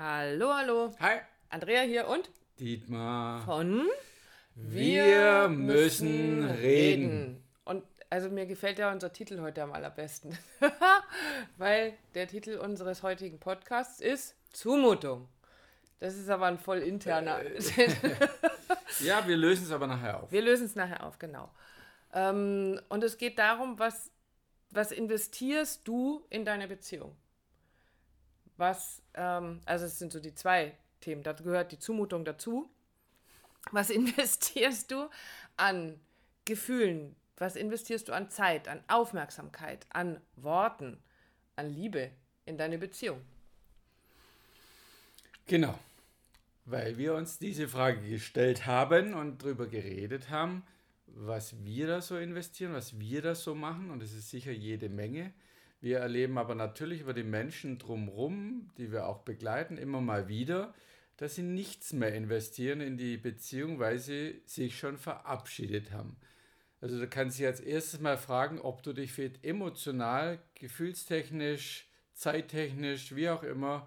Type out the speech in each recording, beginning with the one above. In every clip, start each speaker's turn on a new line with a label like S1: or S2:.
S1: Hallo, hallo.
S2: Hi,
S1: Andrea hier und
S2: Dietmar.
S1: von
S2: Wir müssen reden.
S1: Und also mir gefällt ja unser Titel heute am allerbesten. Weil der Titel unseres heutigen Podcasts ist Zumutung. Das ist aber ein voll interner.
S2: Ja, wir lösen es aber nachher auf.
S1: Wir lösen es nachher auf, genau. Ähm, und es geht darum, was, was investierst du in deine Beziehung? Was, ähm, also es sind so die zwei Themen, da gehört die Zumutung dazu. Was investierst du an Gefühlen? Was investierst du an Zeit, an Aufmerksamkeit, an Worten, an Liebe in deine Beziehung?
S2: Genau. Weil wir uns diese Frage gestellt haben und darüber geredet haben, was wir da so investieren, was wir da so machen. Und es ist sicher jede Menge. Wir erleben aber natürlich über die Menschen drumherum, die wir auch begleiten, immer mal wieder, dass sie nichts mehr investieren in die Beziehung, weil sie sich schon verabschiedet haben. Also du kannst dich als erstes mal fragen, ob du dich vielleicht emotional, gefühlstechnisch, zeittechnisch, wie auch immer,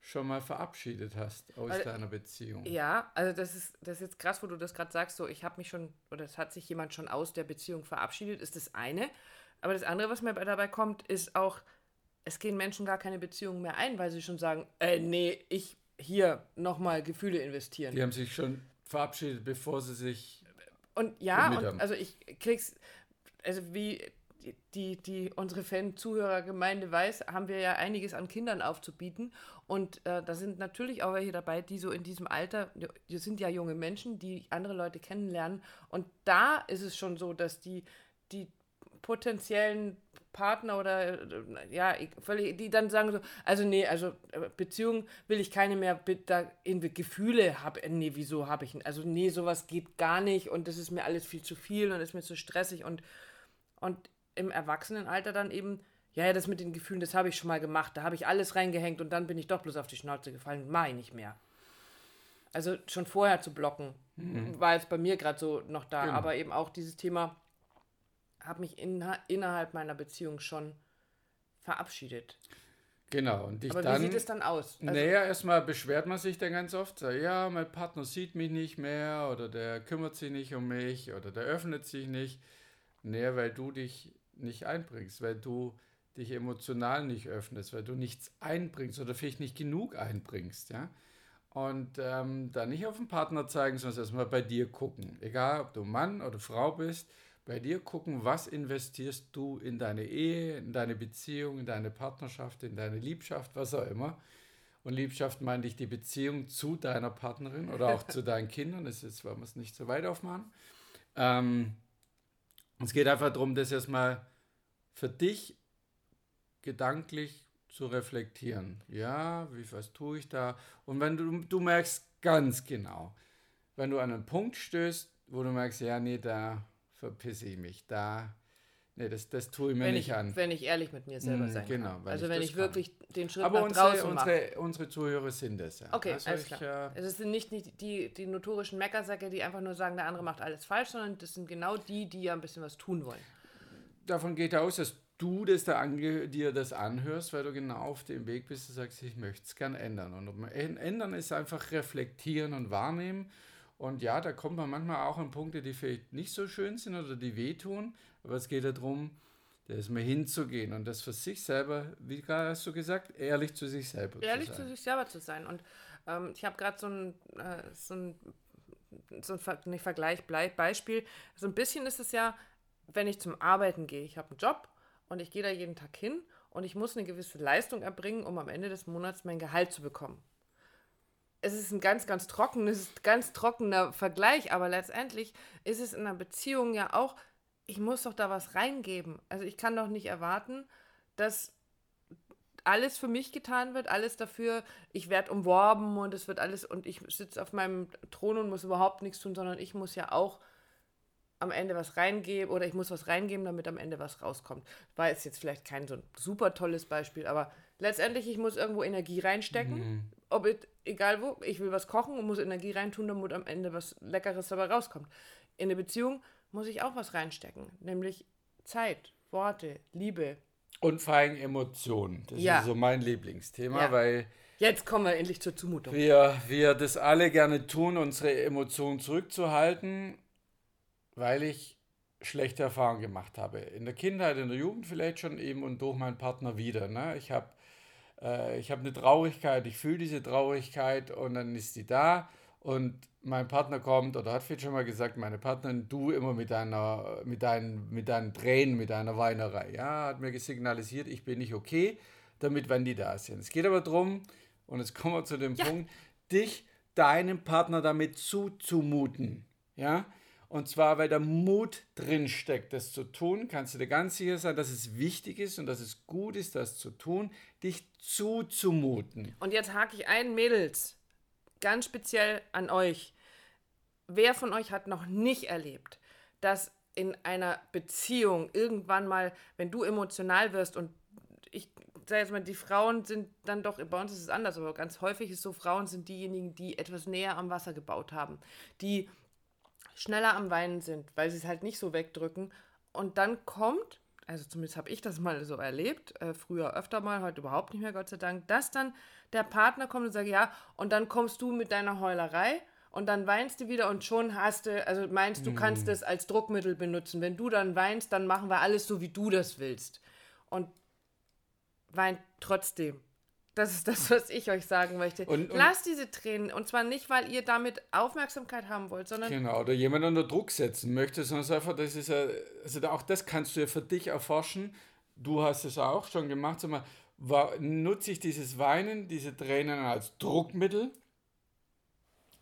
S2: schon mal verabschiedet hast aus
S1: Also,
S2: deiner Beziehung.
S1: Ja, also das ist, das ist jetzt krass, wo du das gerade sagst, so ich habe mich schon, oder es hat sich jemand schon aus der Beziehung verabschiedet, ist das eine. Aber das andere, was mir dabei kommt, ist auch, es gehen Menschen gar keine Beziehung mehr ein, weil sie schon sagen, äh, nee, ich hier nochmal Gefühle investieren.
S2: Die haben sich schon verabschiedet, bevor sie sich.
S1: Und ja, und also ich krieg's, also wie die, die unsere Fan-Zuhörergemeinde weiß, haben wir ja einiges an Kindern aufzubieten. Und äh, da sind natürlich auch welche dabei, die so in diesem Alter, die sind ja junge Menschen, die andere Leute kennenlernen. Und da ist es schon so, dass die, die potenziellen Partner oder äh, ja, völlig, die dann sagen so, also nee, also äh, Beziehung will ich keine mehr, da in Gefühle habe, nee, wieso habe ich, also nee, sowas geht gar nicht und das ist mir alles viel zu viel und ist mir zu stressig und und im Erwachsenenalter dann eben, ja, ja, das mit den Gefühlen, das habe ich schon mal gemacht, da habe ich alles reingehängt und dann bin ich doch bloß auf die Schnauze gefallen, mache ich nicht mehr. Also schon vorher zu blocken, war jetzt bei mir gerade so noch da,
S2: Genau.
S1: aber eben auch dieses Thema, habe mich inha innerhalb meiner Beziehung schon verabschiedet.
S2: Genau. Und dich
S1: Aber
S2: dann.
S1: wie sieht es dann aus? Also,
S2: naja, erstmal beschwert man sich dann ganz oft, sagt, ja, mein Partner sieht mich nicht mehr oder der kümmert sich nicht um mich oder der öffnet sich nicht. Naja, weil du dich nicht einbringst, weil du dich emotional nicht öffnest, weil du nichts einbringst oder vielleicht nicht genug einbringst, ja. Und ähm, da nicht auf den Partner zeigen, sondern erstmal bei dir gucken. Egal, ob du Mann oder Frau bist, bei dir gucken, was investierst du in deine Ehe, in deine Beziehung, in deine Partnerschaft, in deine Liebschaft, was auch immer. Und Liebschaft meine ich die Beziehung zu deiner Partnerin oder auch zu deinen Kindern. Das ist, wollen wir es nicht so weit aufmachen. Ähm, es geht einfach darum, das erstmal für dich gedanklich zu reflektieren. Ja, wie was tue ich da? Und wenn du, du merkst ganz genau, wenn du an einen Punkt stößt, wo du merkst, ja, nee, da verpisse ich mich, da, nee, das, das tue ich mir
S1: wenn,
S2: nicht
S1: ich,
S2: an.
S1: wenn ich ehrlich mit mir selber
S2: Mm,
S1: sein
S2: genau,
S1: kann. Also
S2: ich
S1: wenn
S2: das
S1: ich wirklich den Schritt
S2: Aber
S1: nach
S2: unsere,
S1: draußen mache.
S2: unsere, unsere Zuhörer sind es ja.
S1: Okay,
S2: Also
S1: alles
S2: ich,
S1: klar.
S2: äh,
S1: Also es sind nicht die, die, die notorischen Meckersäcke, die einfach nur sagen, der andere macht alles falsch, sondern das sind genau die, die ja ein bisschen was tun wollen.
S2: davon geht aus, dass du das da ange dir das anhörst, weil du genau auf dem Weg bist, du sagst, ich möchte es gern ändern. Und ändern ist einfach reflektieren und wahrnehmen. Und ja, da kommt man manchmal auch an Punkte, die vielleicht nicht so schön sind oder die wehtun. Aber es geht ja darum, da ist mal hinzugehen und das für sich selber, wie gerade hast du gesagt, ehrlich zu sich selber
S1: Ehrlich
S2: zu
S1: zu
S2: sein.
S1: sich selber zu sein. Und ähm, ich habe gerade so ein, äh, so ein, so ein Ver nicht Vergleich, Beispiel. So ein bisschen ist es ja, wenn ich zum Arbeiten gehe. Ich habe einen Job und ich gehe da jeden Tag hin und ich muss eine gewisse Leistung erbringen, um am Ende des Monats mein Gehalt zu bekommen. Es ist ein ganz, ganz trockenes, ganz trockener Vergleich, aber letztendlich ist es in einer Beziehung ja auch, ich muss doch da was reingeben. Also ich kann doch nicht erwarten, dass alles für mich getan wird, alles dafür, ich werde umworben und es wird alles und ich sitze auf meinem Thron und muss überhaupt nichts tun, sondern ich muss ja auch am Ende was reingeben oder ich muss was reingeben, damit am Ende was rauskommt. War jetzt jetzt vielleicht kein so ein super tolles Beispiel, aber letztendlich, ich muss irgendwo Energie reinstecken, ob it, egal wo, ich will was kochen und muss Energie reintun, damit am Ende was Leckeres dabei rauskommt. In eine Beziehung muss ich auch was reinstecken, nämlich Zeit, Worte, Liebe,
S2: Und vor allem Emotionen. Das
S1: Ja.
S2: ist so mein Lieblingsthema,
S1: Ja.
S2: weil
S1: Jetzt kommen wir endlich zur Zumutung.
S2: Wir, wir das alle gerne tun, unsere Emotionen zurückzuhalten, weil ich schlechte Erfahrungen gemacht habe. In der Kindheit, in der Jugend vielleicht schon eben und durch meinen Partner wieder. Ne? Ich habe äh, hab eine Traurigkeit, ich fühle diese Traurigkeit und dann ist die da und mein Partner kommt oder hat viel schon mal gesagt, meine Partnerin, du immer mit deiner, mit deinen, mit deinen Tränen, mit deiner Weinerei. Ja, hat mir signalisiert, ich bin nicht okay, damit, wenn die da sind. Es geht aber darum, und jetzt kommen wir zu dem ja. Punkt, dich deinem Partner damit zuzumuten. Ja, und zwar, weil der Mut drin steckt, das zu tun, kannst du dir ganz sicher sein, dass es wichtig ist und dass es gut ist, das zu tun, dich zuzumuten.
S1: Und jetzt hake ich ein, Mädels, ganz speziell an euch. Wer von euch hat noch nicht erlebt, dass in einer Beziehung irgendwann mal, wenn du emotional wirst und ich sage jetzt mal, die Frauen sind dann doch, bei uns ist es anders, aber ganz häufig ist so, Frauen sind diejenigen, die etwas näher am Wasser gebaut haben, die schneller am Weinen sind, weil sie es halt nicht so wegdrücken. Und dann kommt, also zumindest habe ich das mal so erlebt, äh, früher öfter mal, heute überhaupt nicht mehr, Gott sei Dank, dass dann der Partner kommt und sagt, ja, und dann kommst du mit deiner Heulerei und dann weinst du wieder und schon hast du, also meinst du, kannst es als Druckmittel benutzen. Wenn du dann weinst, dann machen wir alles so, wie du das willst. Und weint trotzdem. Das ist das, was ich euch sagen möchte. Und, und Lasst diese Tränen. Und zwar nicht, weil ihr damit Aufmerksamkeit haben wollt, sondern.
S2: Genau, oder jemand unter Druck setzen möchte, sondern einfach, das ist ja, also auch das kannst du ja für dich erforschen. Du hast es auch schon gemacht. Sag mal, nutze ich dieses Weinen, diese Tränen als Druckmittel?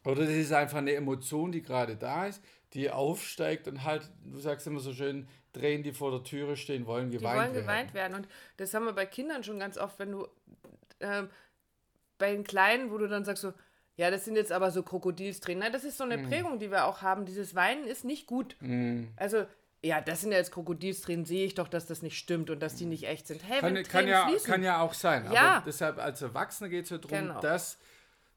S2: Oder das ist einfach eine Emotion, die gerade da ist, die aufsteigt und halt, du sagst immer so schön, Tränen, die vor der Türe stehen, wollen geweint werden. Die wollen geweint
S1: werden. Und das haben wir bei Kindern schon ganz oft, wenn du äh, bei den Kleinen, wo du dann sagst so, ja, das sind jetzt aber so Krokodilstränen. Nein, das ist so eine mm. Prägung, die wir auch haben. Dieses Weinen ist nicht gut. Mm. Also, ja, das sind ja jetzt Krokodilstränen, sehe ich doch, dass das nicht stimmt und dass die nicht echt sind. Hey,
S2: kann, kann ja, kann ja auch sein. Ja. Aber deshalb als Erwachsener geht es ja darum, genau. das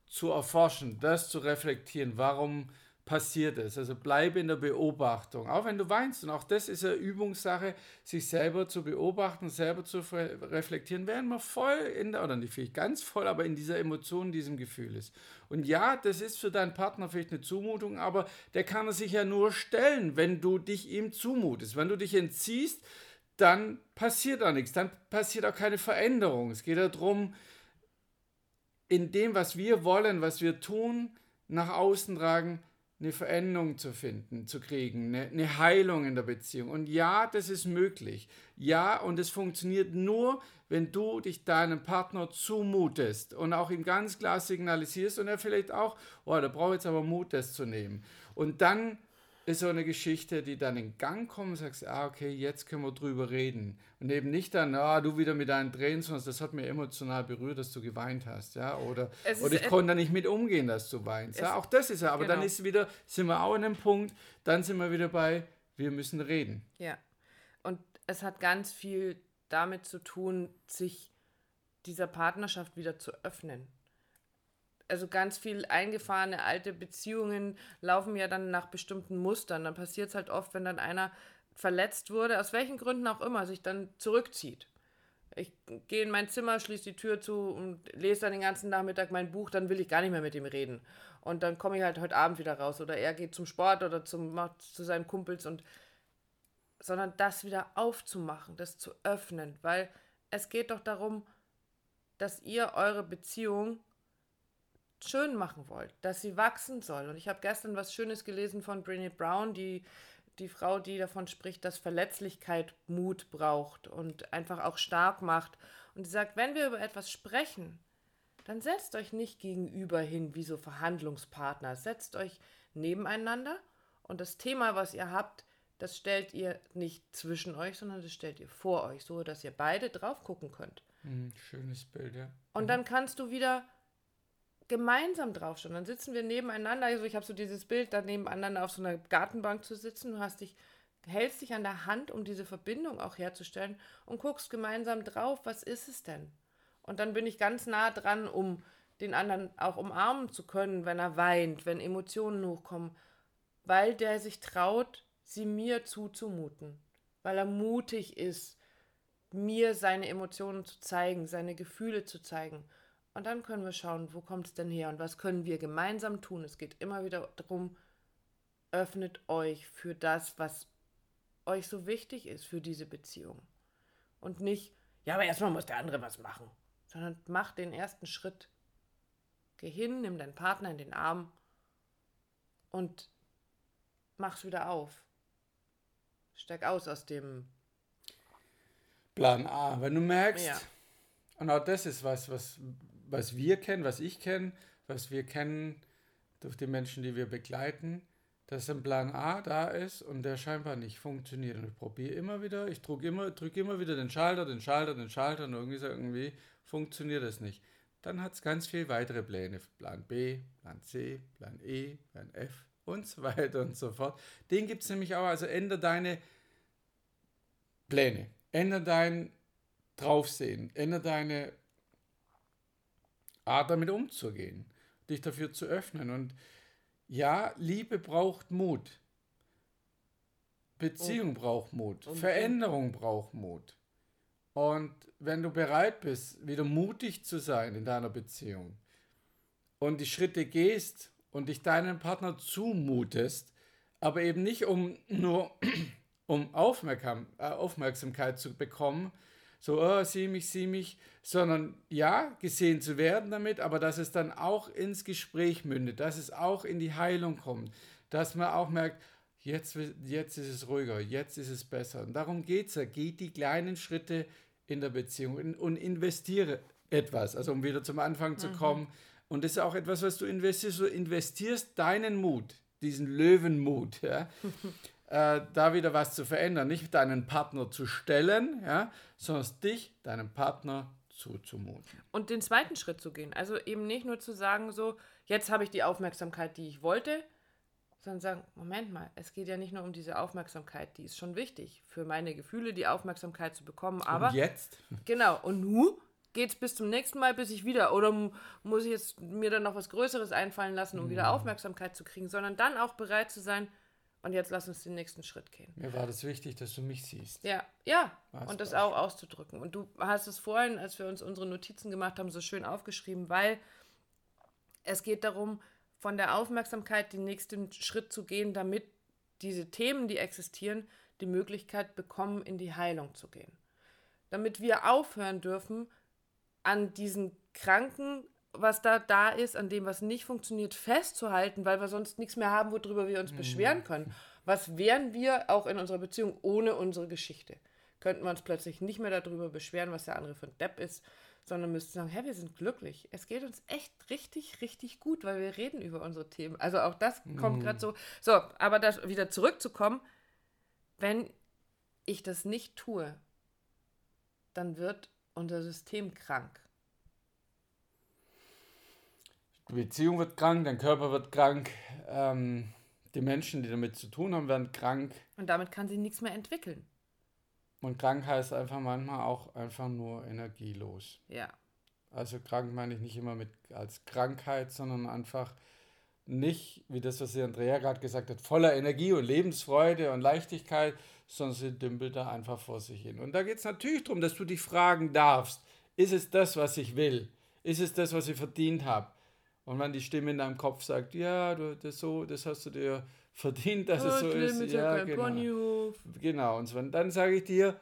S2: zu erforschen, das zu reflektieren. Warum passiert es. Also bleibe in der Beobachtung, auch wenn du weinst. Und auch das ist eine Übungssache, sich selber zu beobachten, selber zu reflektieren, während man voll in der, oder nicht vielleicht ganz voll, aber in dieser Emotion, diesem Gefühl ist. Und ja, das ist für deinen Partner vielleicht eine Zumutung, aber der kann er sich ja nur stellen, wenn du dich ihm zumutest. Wenn du dich entziehst, dann passiert da nichts, dann passiert auch keine Veränderung. Es geht darum, in dem, was wir wollen, was wir tun, nach außen tragen, eine Veränderung zu finden, zu kriegen, eine, eine, Heilung in der Beziehung. Und ja, das ist möglich. Ja, und es funktioniert nur, wenn du dich deinem Partner zumutest und auch ihm ganz klar signalisierst und er vielleicht auch, oh, da brauche ich jetzt aber Mut, das zu nehmen. Und dann ist so eine Geschichte, die dann in Gang kommt und sagst, ah, okay, jetzt können wir drüber reden. Und eben nicht dann, ah, du wieder mit deinen Tränen, sondern das hat mir emotional berührt, dass du geweint hast, ja, oder, oder ich konnte da nicht mit umgehen, dass du weinst. Ja, auch das ist ja, aber genau. dann ist wieder, sind wir auch an einem Punkt, dann sind wir wieder bei, wir müssen reden.
S1: Ja, und es hat ganz viel damit zu tun, sich dieser Partnerschaft wieder zu öffnen also ganz viel eingefahrene alte Beziehungen laufen ja dann nach bestimmten Mustern. Dann passiert es halt oft, wenn dann einer verletzt wurde, aus welchen Gründen auch immer, sich dann zurückzieht. Ich gehe in mein Zimmer, schließe die Tür zu und lese dann den ganzen Nachmittag mein Buch, dann will ich gar nicht mehr mit ihm reden. Und dann komme ich halt heute Abend wieder raus. Oder er geht zum Sport oder zum, zu seinen Kumpels und sondern das wieder aufzumachen, das zu öffnen, weil es geht doch darum, dass ihr eure Beziehung schön machen wollt, dass sie wachsen soll. Und ich habe gestern was Schönes gelesen von Brené Brown, die, die Frau, die davon spricht, dass Verletzlichkeit Mut braucht und einfach auch stark macht. Und sie sagt, wenn wir über etwas sprechen, dann setzt euch nicht gegenüber hin wie so Verhandlungspartner. Setzt euch nebeneinander und das Thema, was ihr habt, das stellt ihr nicht zwischen euch, sondern das stellt ihr vor euch, so dass ihr beide drauf gucken könnt.
S2: Hm, schönes Bild, ja.
S1: Und mhm. dann kannst du wieder gemeinsam draufschauen. Dann sitzen wir nebeneinander. Also ich habe so dieses Bild, da nebeneinander auf so einer Gartenbank zu sitzen. Du hast dich, hältst dich an der Hand, um diese Verbindung auch herzustellen und guckst gemeinsam drauf, was ist es denn? Und dann bin ich ganz nah dran, um den anderen auch umarmen zu können, wenn er weint, wenn Emotionen hochkommen, weil der sich traut, sie mir zuzumuten, weil er mutig ist, mir seine Emotionen zu zeigen, seine Gefühle zu zeigen Und dann können wir schauen, wo kommt es denn her und was können wir gemeinsam tun. Es geht immer wieder darum, öffnet euch für das, was euch so wichtig ist für diese Beziehung. Und nicht, ja, aber erstmal muss der andere was machen, sondern macht den ersten Schritt. Geh hin, nimm deinen Partner in den Arm und mach's wieder auf. Steig aus aus dem
S2: Plan A. Wenn du merkst,
S1: Ja.
S2: und auch das ist was, was, was wir kennen, was ich kenne, was wir kennen durch die Menschen, die wir begleiten, dass ein Plan A da ist und der scheinbar nicht funktioniert. Und ich probiere immer wieder, ich drücke immer, drück immer wieder den Schalter, den Schalter, den Schalter und irgendwie, so irgendwie funktioniert das nicht. Dann hat es ganz viele weitere Pläne. Plan B, Plan C, Plan E, Plan F und so weiter und so fort. Den gibt es nämlich auch. Also ändere deine Pläne, ändere dein Draufsehen, ändere deine Art damit umzugehen, dich dafür zu öffnen. Und ja, Liebe braucht Mut. Beziehung braucht Mut.
S1: Unbedingt.
S2: Veränderung braucht Mut. Und wenn du bereit bist, wieder mutig zu sein in deiner Beziehung und die Schritte gehst und dich deinem Partner zumutest, aber eben nicht um nur um Aufmerksam, äh, Aufmerksamkeit zu bekommen, so, oh, sieh mich, sieh mich, sondern ja, gesehen zu werden damit, aber dass es dann auch ins Gespräch mündet, dass es auch in die Heilung kommt, dass man auch merkt, jetzt, jetzt ist es ruhiger, jetzt ist es besser. Und darum geht es ja, geht die kleinen Schritte in der Beziehung und investiere etwas, also um wieder zum Anfang zu kommen. Und das ist auch etwas, was du investierst, du investierst deinen Mut, diesen Löwenmut, ja, äh, da wieder was zu verändern. Nicht deinen Partner zu stellen, ja, sondern dich, deinem Partner zuzumuten.
S1: und den zweiten Schritt zu gehen. Also eben nicht nur zu sagen, so, jetzt habe ich die Aufmerksamkeit, die ich wollte, sondern sagen, Moment mal, es geht ja nicht nur um diese Aufmerksamkeit, die ist schon wichtig, für meine Gefühle die Aufmerksamkeit zu bekommen, aber
S2: Und jetzt?
S1: genau, und nu geht's bis zum nächsten Mal, bis ich wieder, oder mu- muss ich jetzt mir dann noch was Größeres einfallen lassen, um wieder Aufmerksamkeit zu kriegen, sondern dann auch bereit zu sein, und jetzt lass uns den nächsten Schritt gehen.
S2: Mir war das wichtig, dass du mich siehst.
S1: Ja, ja.
S2: Was
S1: und das
S2: war's?
S1: auch auszudrücken. Und du hast es vorhin, als wir uns unsere Notizen gemacht haben, so schön aufgeschrieben, weil es geht darum, von der Aufmerksamkeit den nächsten Schritt zu gehen, damit diese Themen, die existieren, die Möglichkeit bekommen, in die Heilung zu gehen. Damit wir aufhören dürfen, an diesen Kranken, was da da ist, an dem, was nicht funktioniert, festzuhalten, weil wir sonst nichts mehr haben, worüber wir uns beschweren können. Was wären wir auch in unserer Beziehung ohne unsere Geschichte? Könnten wir uns plötzlich nicht mehr darüber beschweren, was der andere für ein Depp ist, sondern müssten sagen, hä, wir sind glücklich. Es geht uns echt richtig, richtig gut, weil wir reden über unsere Themen. Also auch das kommt gerade so. So, aber das wieder zurückzukommen, wenn ich das nicht tue, dann wird unser System krank.
S2: Die Beziehung wird krank, dein Körper wird krank, ähm, die Menschen, die damit zu tun haben, werden krank.
S1: Und damit kann sie nichts mehr entwickeln.
S2: Und krank heißt einfach manchmal auch einfach nur energielos.
S1: Ja.
S2: Also krank meine ich nicht immer mit als Krankheit, sondern einfach nicht, wie das, was die Andrea gerade gesagt hat, voller Energie und Lebensfreude und Leichtigkeit, sondern sie dümpelt da einfach vor sich hin. Und da geht es natürlich darum, dass du dich fragen darfst, ist es das, was ich will? Ist es das, was ich verdient habe? Und wenn die Stimme in deinem Kopf sagt, ja, du, das, so, das hast du dir verdient, dass es so ist. Ja, genau. Genau, und und dann sage ich dir,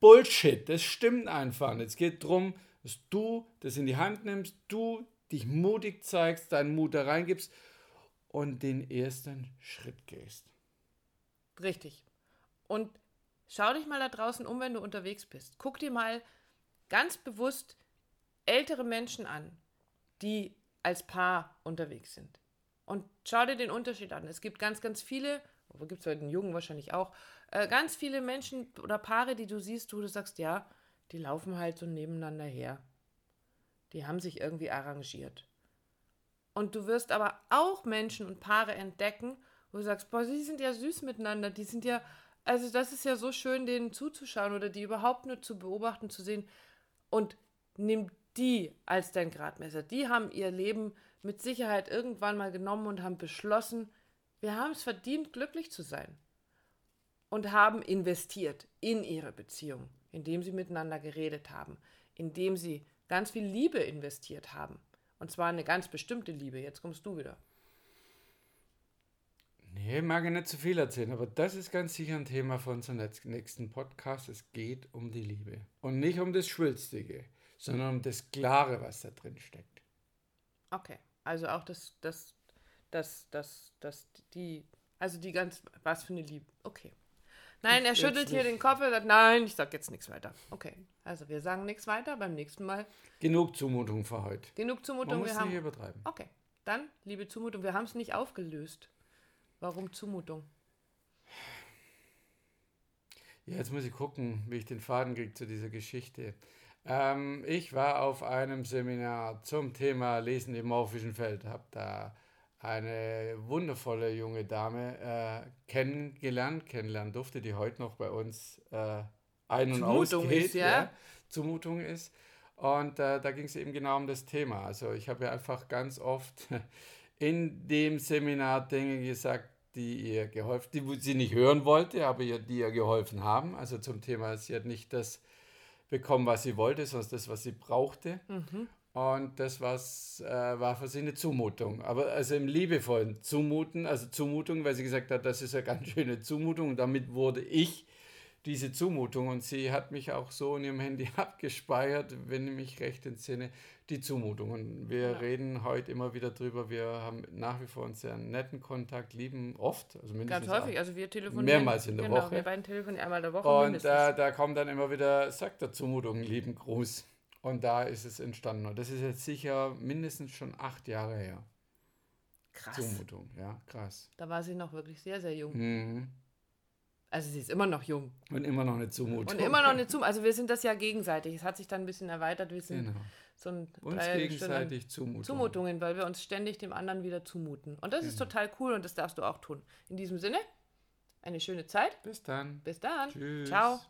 S2: Bullshit, das stimmt einfach nicht. Es geht darum, dass du das in die Hand nimmst, du dich mutig zeigst, deinen Mut da reingibst und den ersten Schritt gehst.
S1: Richtig. Und schau dich mal da draußen um, wenn du unterwegs bist. Guck dir mal ganz bewusst ältere Menschen an, die als Paar unterwegs sind. Und schau dir den Unterschied an. Es gibt ganz, ganz viele, wo gibt es bei den Jungen wahrscheinlich auch, äh, ganz viele Menschen oder Paare, die du siehst, wo du sagst, ja, die laufen halt so nebeneinander her. Die haben sich irgendwie arrangiert. Und du wirst aber auch Menschen und Paare entdecken, wo du sagst, boah, die sind ja süß miteinander, die sind ja, also das ist ja so schön, denen zuzuschauen oder die überhaupt nur zu beobachten, zu sehen. Und nimm die als dein Gradmesser. Die haben ihr Leben mit Sicherheit irgendwann mal genommen und haben beschlossen, wir haben es verdient, glücklich zu sein. Und haben investiert in ihre Beziehung, indem sie miteinander geredet haben, indem sie ganz viel Liebe investiert haben. Und zwar eine ganz bestimmte Liebe. Jetzt kommst du wieder.
S2: Nee, mag ich nicht zu viel erzählen, aber das ist ganz sicher ein Thema von unserem nächsten Podcast. Es geht um die Liebe. Und nicht um das Schwülstige, sondern um das Klare, was da drin steckt.
S1: Okay. Also auch das, das, das, das, das, die, also die ganz, was für eine Liebe. Okay. Nein, er schüttelt hier den Kopf und sagt, nein, ich sag jetzt nichts weiter. Okay, also wir sagen nichts weiter beim nächsten Mal.
S2: Genug Zumutung für heute.
S1: Genug Zumutung.
S2: Man muss
S1: wir haben,
S2: nicht übertreiben.
S1: Okay, dann, liebe Zumutung, wir haben es nicht aufgelöst. Warum Zumutung?
S2: Ja, jetzt muss ich gucken, wie ich den Faden kriege zu dieser Geschichte. Ähm, ich war auf einem Seminar zum Thema Lesen im morphischen Feld, habe da eine wundervolle junge Dame äh, kennengelernt, kennenlernen durfte, die heute noch bei uns äh, ein- und
S1: Zumutung
S2: ausgeht.
S1: ist, ja?
S2: Zumutung ist. Und äh, da ging es eben genau um das Thema. Also ich habe ja einfach ganz oft in dem Seminar Dinge gesagt, die ihr geholfen, die sie nicht hören wollte, aber ihr, die ihr geholfen haben. Also zum Thema, sie hat nicht das bekommen, was sie wollte, sondern das, was sie brauchte. Und das was, äh, war für sie eine Zumutung. Aber also im liebevollen Zumuten, also Zumutung, weil sie gesagt hat, das ist eine ganz schöne Zumutung. Und damit wurde ich diese Zumutung. Und sie hat mich auch so in ihrem Handy abgespeichert, wenn ich mich recht entsinne, die Zumutung. Und wir
S1: Ja.
S2: reden heute immer wieder drüber. Wir haben nach wie vor einen sehr netten Kontakt, lieben oft, also mindestens
S1: Ganz häufig, also wir telefonieren.
S2: Mehrmals in der
S1: genau,
S2: Woche.
S1: wir beiden telefonieren einmal in der Woche
S2: Und äh, da kommt dann immer wieder, sagt der Zumutung, lieben Gruß. Und da ist es entstanden. Und das ist jetzt sicher mindestens schon acht Jahre her.
S1: Krass.
S2: Zumutung, ja, krass.
S1: Da war sie noch wirklich sehr, sehr jung.
S2: Mhm.
S1: Also sie ist immer noch jung.
S2: Und immer noch eine Zumutung.
S1: Und immer noch eine Zum. Also wir sind das ja gegenseitig. Es hat sich dann ein bisschen erweitert. Wir sind
S2: Genau.
S1: so ein
S2: Uns gegenseitig Zumutung.
S1: Zumutungen, weil wir uns ständig dem anderen wieder zumuten. Und das ist
S2: Genau.
S1: total cool und das darfst du auch tun. In diesem Sinne, eine schöne Zeit.
S2: Bis dann.
S1: Bis dann.
S2: Tschüss.
S1: Ciao.